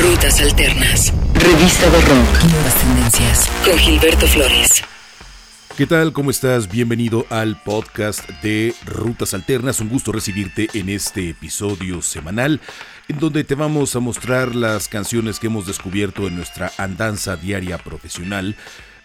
Rutas Alternas. Revista de Rock. Nuevas tendencias. Con Gilberto Flores. ¿Qué tal? ¿Cómo estás? Bienvenido al podcast de Rutas Alternas. Un gusto recibirte en este episodio semanal en donde te vamos a mostrar las canciones que hemos descubierto en nuestra andanza diaria profesional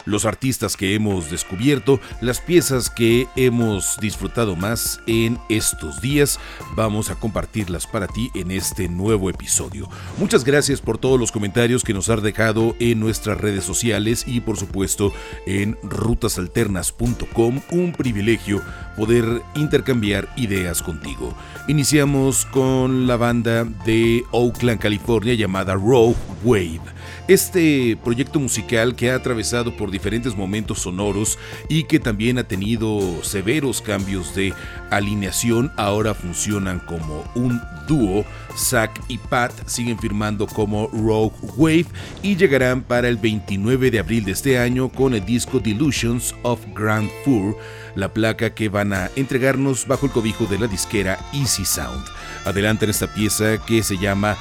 los artistas que hemos descubierto, las piezas que hemos disfrutado más en estos días. Vamos a compartirlas para ti en este nuevo episodio. Muchas gracias por todos los comentarios que nos has dejado en nuestras redes sociales y por supuesto en rutasalternas.com. Un privilegio poder intercambiar ideas contigo. Iniciamos con la banda de Oakland, California llamada Rogue Wave. Este proyecto musical que ha atravesado por diferentes momentos sonoros y que también ha tenido severos cambios de alineación, ahora funcionan como un dúo. Zack y Pat siguen firmando como Rogue Wave y llegarán para el 29 de abril de este año con el disco Delusions of Grand Four, la placa que van a entregarnos bajo el cobijo de la disquera Easy Sound. Adelantan esta pieza que se llama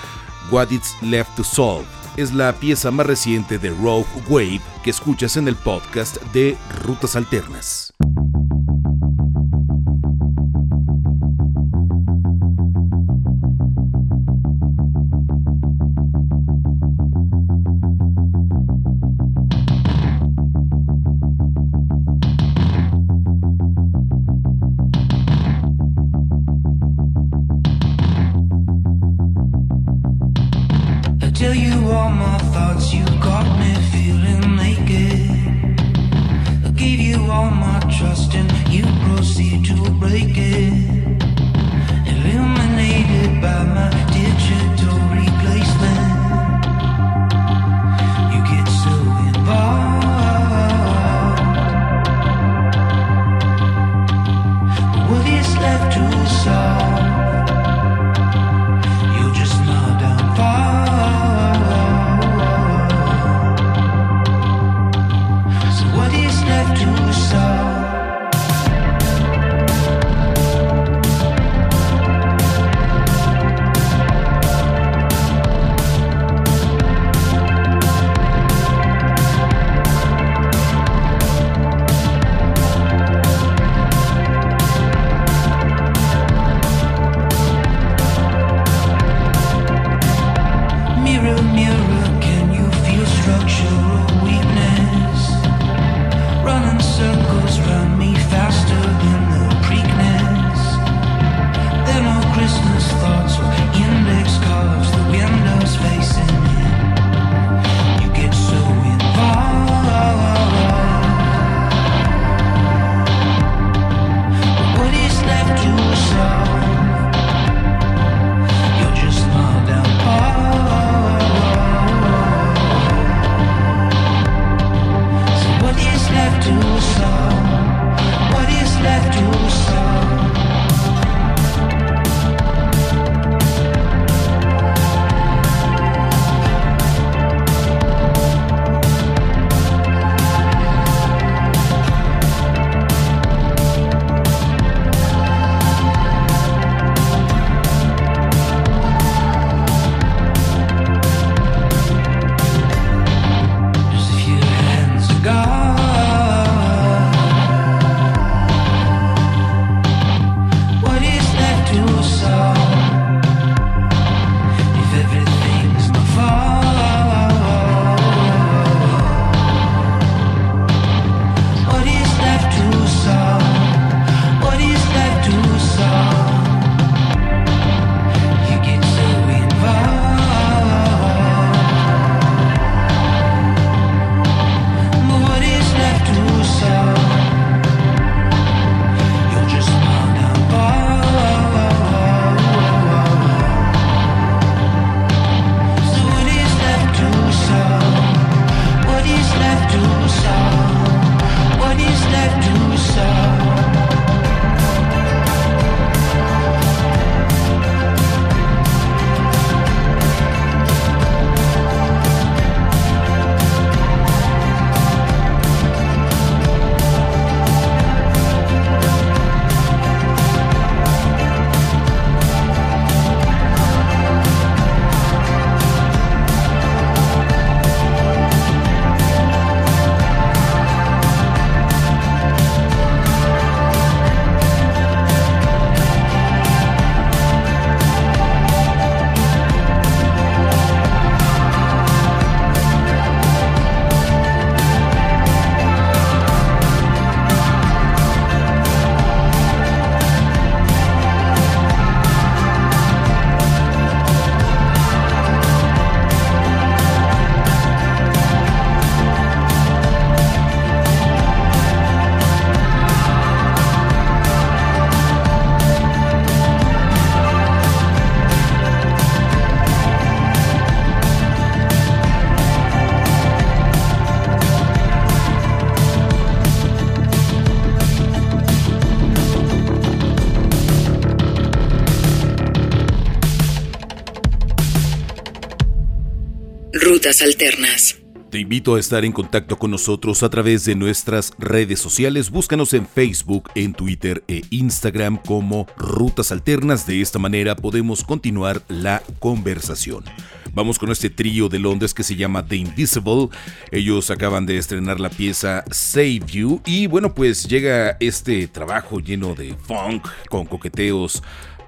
What It's Left to Solve es la pieza más reciente de Rogue Wave que escuchas en el podcast de Rutas Alternas. you got me feeling naked. I gave you all my trust and you proceed to break it. Illuminated by my Alternas. Te invito a estar en contacto con nosotros a través de nuestras redes sociales. Búscanos en Facebook, en Twitter e Instagram como Rutas Alternas. De esta manera podemos continuar la conversación. Vamos con este trío de Londres que se llama The Invisible. Ellos acaban de estrenar la pieza Save You y bueno pues llega este trabajo lleno de funk con coqueteos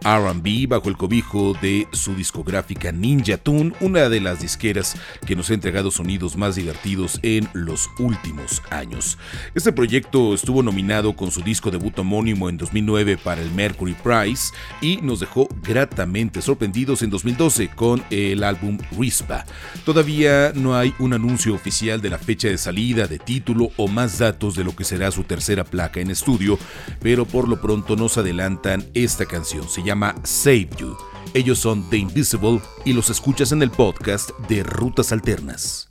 RB bajo el cobijo de su discográfica Ninja Tune, una de las disqueras que nos ha entregado sonidos más divertidos en los últimos años. Este proyecto estuvo nominado con su disco debut homónimo en 2009 para el Mercury Prize y nos dejó gratamente sorprendidos en 2012 con el álbum Rispa. Todavía no hay un anuncio oficial de la fecha de salida, de título o más datos de lo que será su tercera placa en estudio, pero por lo pronto nos adelantan esta canción. Llama Save You. Ellos son The Invisible y los escuchas en el podcast de Rutas Alternas.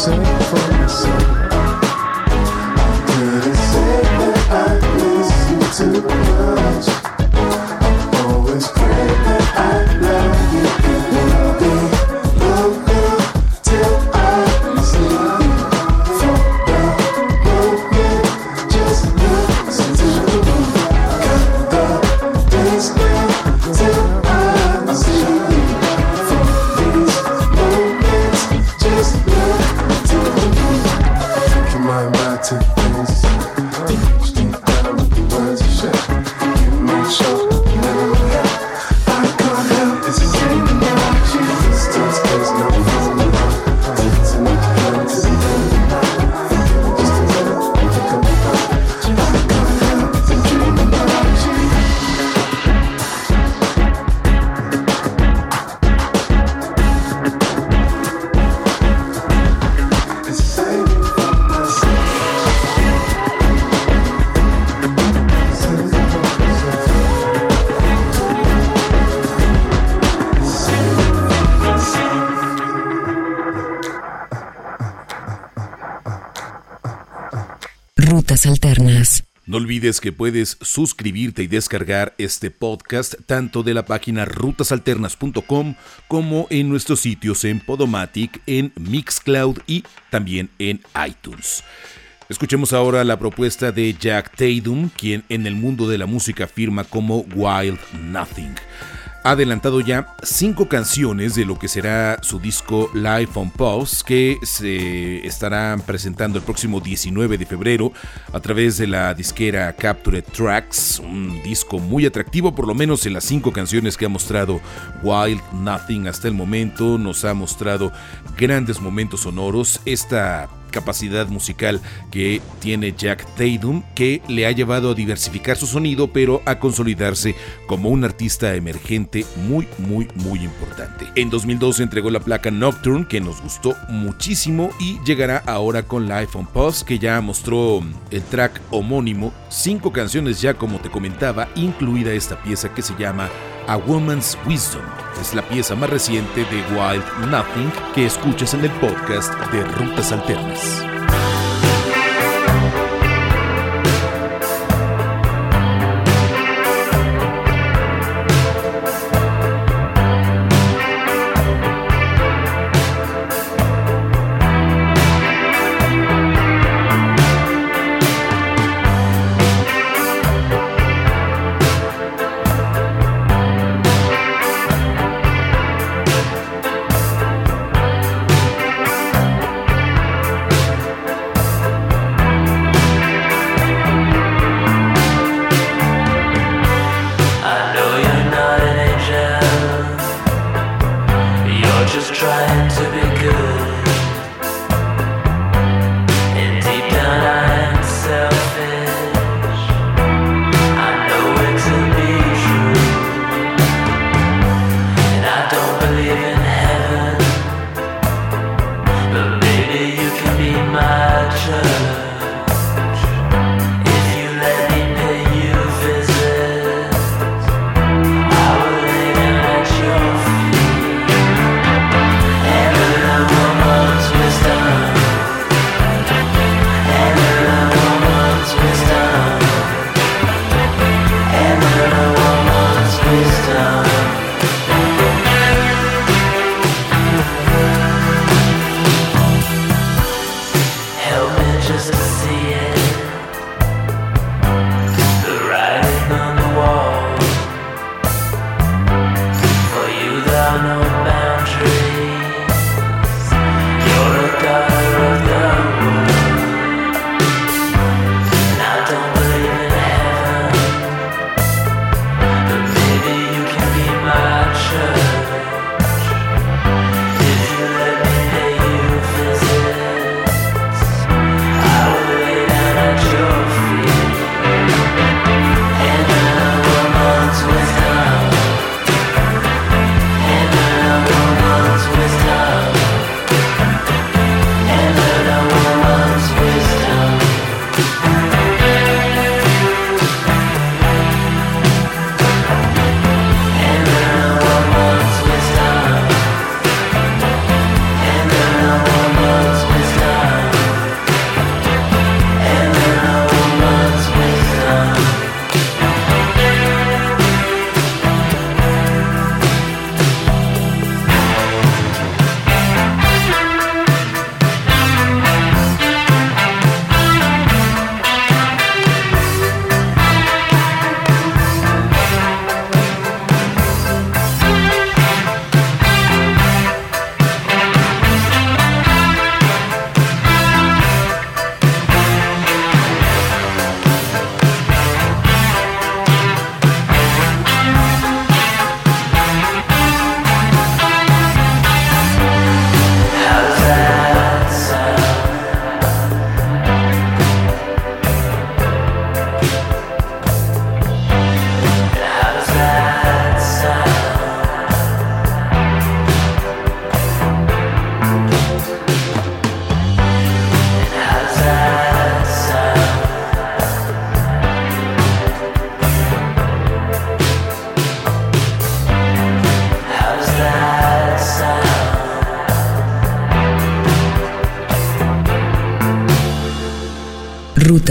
say que puedes suscribirte y descargar este podcast tanto de la página rutasalternas.com como en nuestros sitios en Podomatic, en Mixcloud y también en iTunes. Escuchemos ahora la propuesta de Jack Tatum, quien en el mundo de la música firma como Wild Nothing ha adelantado ya cinco canciones de lo que será su disco Live on Pause que se estarán presentando el próximo 19 de febrero a través de la disquera Captured Tracks, un disco muy atractivo por lo menos en las cinco canciones que ha mostrado Wild Nothing hasta el momento, nos ha mostrado grandes momentos sonoros, esta capacidad musical que tiene Jack Tatum, que le ha llevado a diversificar su sonido, pero a consolidarse como un artista emergente muy, muy, muy importante. En 2012 entregó la placa Nocturne, que nos gustó muchísimo, y llegará ahora con Life on Pause, que ya mostró el track homónimo, cinco canciones ya como te comentaba, incluida esta pieza que se llama A Woman's Wisdom. Es la pieza más reciente de Wild Nothing que escuchas en el podcast de Rutas Alternas. just trying to be good.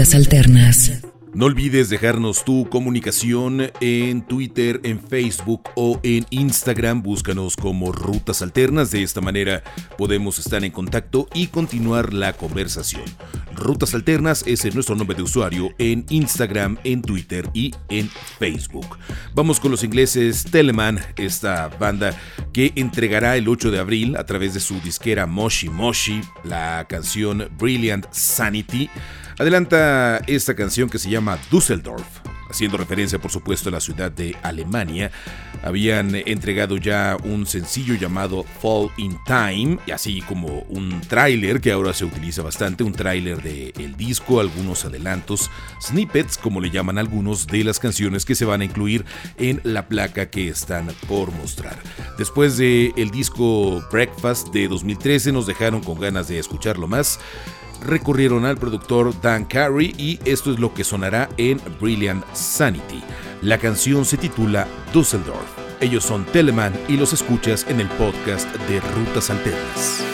Rutas Alternas. No olvides dejarnos tu comunicación en Twitter, en Facebook o en Instagram. Búscanos como Rutas Alternas. De esta manera podemos estar en contacto y continuar la conversación. Rutas Alternas es nuestro nombre de usuario en Instagram, en Twitter y en Facebook. Vamos con los ingleses Telemann, esta banda que entregará el 8 de abril a través de su disquera Moshi Moshi la canción Brilliant Sanity adelanta esta canción que se llama Düsseldorf, haciendo referencia por supuesto a la ciudad de Alemania. Habían entregado ya un sencillo llamado Fall in Time, así como un tráiler que ahora se utiliza bastante, un tráiler del disco, algunos adelantos, snippets como le llaman algunos de las canciones que se van a incluir en la placa que están por mostrar. Después de el disco Breakfast de 2013 nos dejaron con ganas de escucharlo más recurrieron al productor Dan Carey y esto es lo que sonará en Brilliant Sanity. La canción se titula Dusseldorf. Ellos son Telemann y los escuchas en el podcast de Rutas Alternas.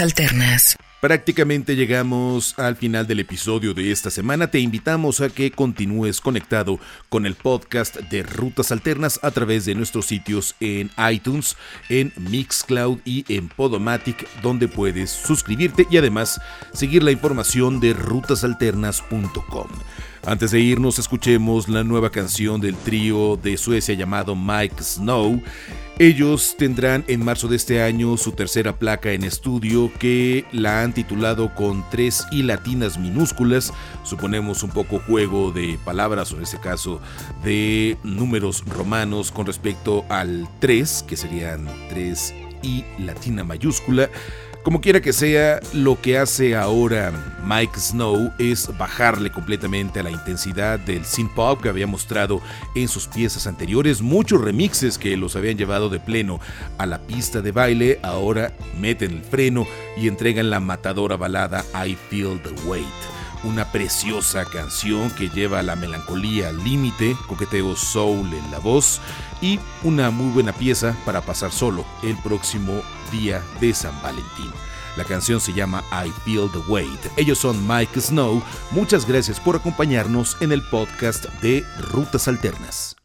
Alternas. Prácticamente llegamos al final del episodio de esta semana. Te invitamos a que continúes conectado con el podcast de Rutas Alternas a través de nuestros sitios en iTunes, en Mixcloud y en Podomatic, donde puedes suscribirte y además seguir la información de rutasalternas.com. Antes de irnos, escuchemos la nueva canción del trío de Suecia llamado Mike Snow. Ellos tendrán en marzo de este año su tercera placa en estudio que la han titulado con tres y latinas minúsculas. Suponemos un poco juego de palabras o en este caso de números romanos con respecto al 3, que serían 3 y latina mayúscula. Como quiera que sea, lo que hace ahora Mike Snow es bajarle completamente a la intensidad del synth pop que había mostrado en sus piezas anteriores. Muchos remixes que los habían llevado de pleno a la pista de baile ahora meten el freno y entregan la matadora balada I Feel the Weight una preciosa canción que lleva la melancolía al límite, coqueteo soul en la voz y una muy buena pieza para pasar solo el próximo día de San Valentín. La canción se llama I Feel the Weight. Ellos son Mike Snow. Muchas gracias por acompañarnos en el podcast de Rutas Alternas.